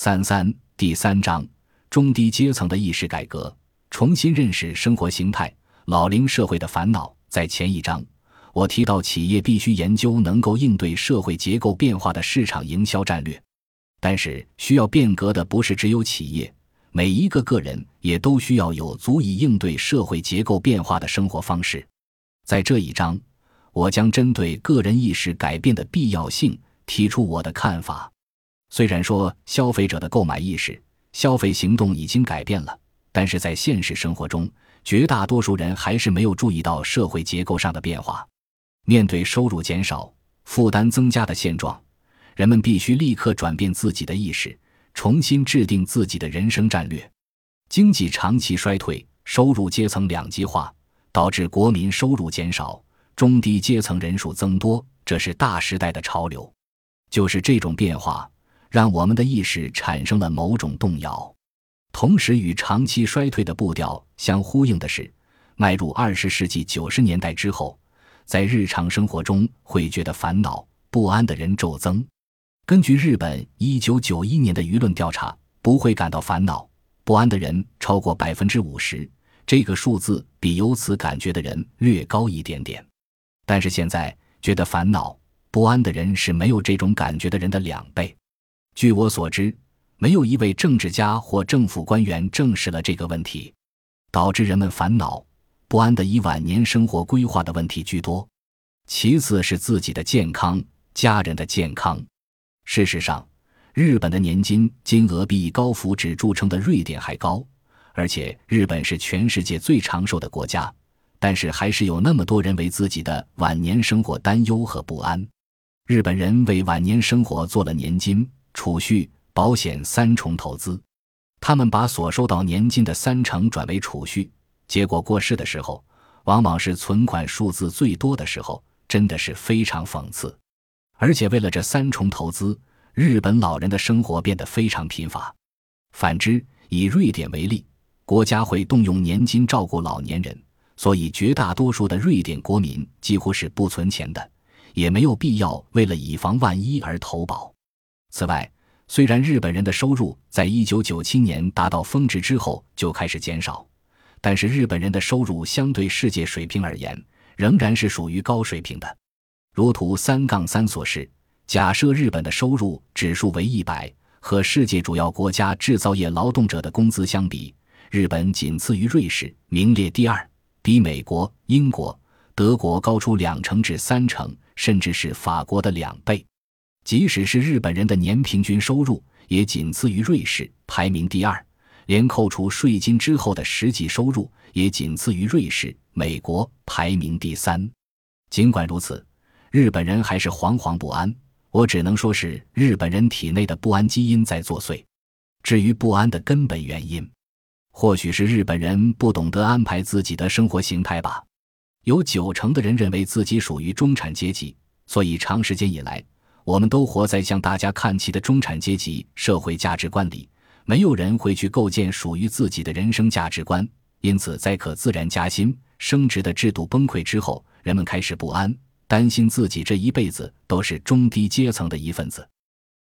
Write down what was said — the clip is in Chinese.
三三第三章中低阶层的意识改革，重新认识生活形态，老龄社会的烦恼。在前一章，我提到企业必须研究能够应对社会结构变化的市场营销战略，但是需要变革的不是只有企业，每一个个人也都需要有足以应对社会结构变化的生活方式。在这一章，我将针对个人意识改变的必要性提出我的看法。虽然说消费者的购买意识、消费行动已经改变了，但是在现实生活中，绝大多数人还是没有注意到社会结构上的变化。面对收入减少、负担增加的现状，人们必须立刻转变自己的意识，重新制定自己的人生战略。经济长期衰退，收入阶层两极化。导致国民收入减少，中低阶层人数增多，这是大时代的潮流。就是这种变化，让我们的意识产生了某种动摇。同时，与长期衰退的步调相呼应的是，迈入二十世纪九十年代之后，在日常生活中会觉得烦恼不安的人骤增。根据日本一九九一年的舆论调查，不会感到烦恼不安的人超过百分之五十。这个数字比由此感觉的人略高一点点，但是现在觉得烦恼不安的人是没有这种感觉的人的两倍。据我所知，没有一位政治家或政府官员证实了这个问题。导致人们烦恼不安的以晚年生活规划的问题居多，其次是自己的健康、家人的健康。事实上，日本的年金金额比以高福祉著称的瑞典还高。而且日本是全世界最长寿的国家，但是还是有那么多人为自己的晚年生活担忧和不安。日本人为晚年生活做了年金、储蓄、保险三重投资，他们把所收到年金的三成转为储蓄，结果过世的时候，往往是存款数字最多的时候，真的是非常讽刺。而且为了这三重投资，日本老人的生活变得非常贫乏。反之，以瑞典为例。国家会动用年金照顾老年人，所以绝大多数的瑞典国民几乎是不存钱的，也没有必要为了以防万一而投保。此外，虽然日本人的收入在一九九七年达到峰值之后就开始减少，但是日本人的收入相对世界水平而言，仍然是属于高水平的。如图三杠三所示，假设日本的收入指数为一百，和世界主要国家制造业劳动者的工资相比。日本仅次于瑞士，名列第二，比美国、英国、德国高出两成至三成，甚至是法国的两倍。即使是日本人的年平均收入，也仅次于瑞士，排名第二。连扣除税金之后的实际收入，也仅次于瑞士、美国，排名第三。尽管如此，日本人还是惶惶不安。我只能说是日本人体内的不安基因在作祟。至于不安的根本原因，或许是日本人不懂得安排自己的生活形态吧。有九成的人认为自己属于中产阶级，所以长时间以来，我们都活在向大家看齐的中产阶级社会价值观里。没有人会去构建属于自己的人生价值观。因此，在可自然加薪、升职的制度崩溃之后，人们开始不安，担心自己这一辈子都是中低阶层的一份子。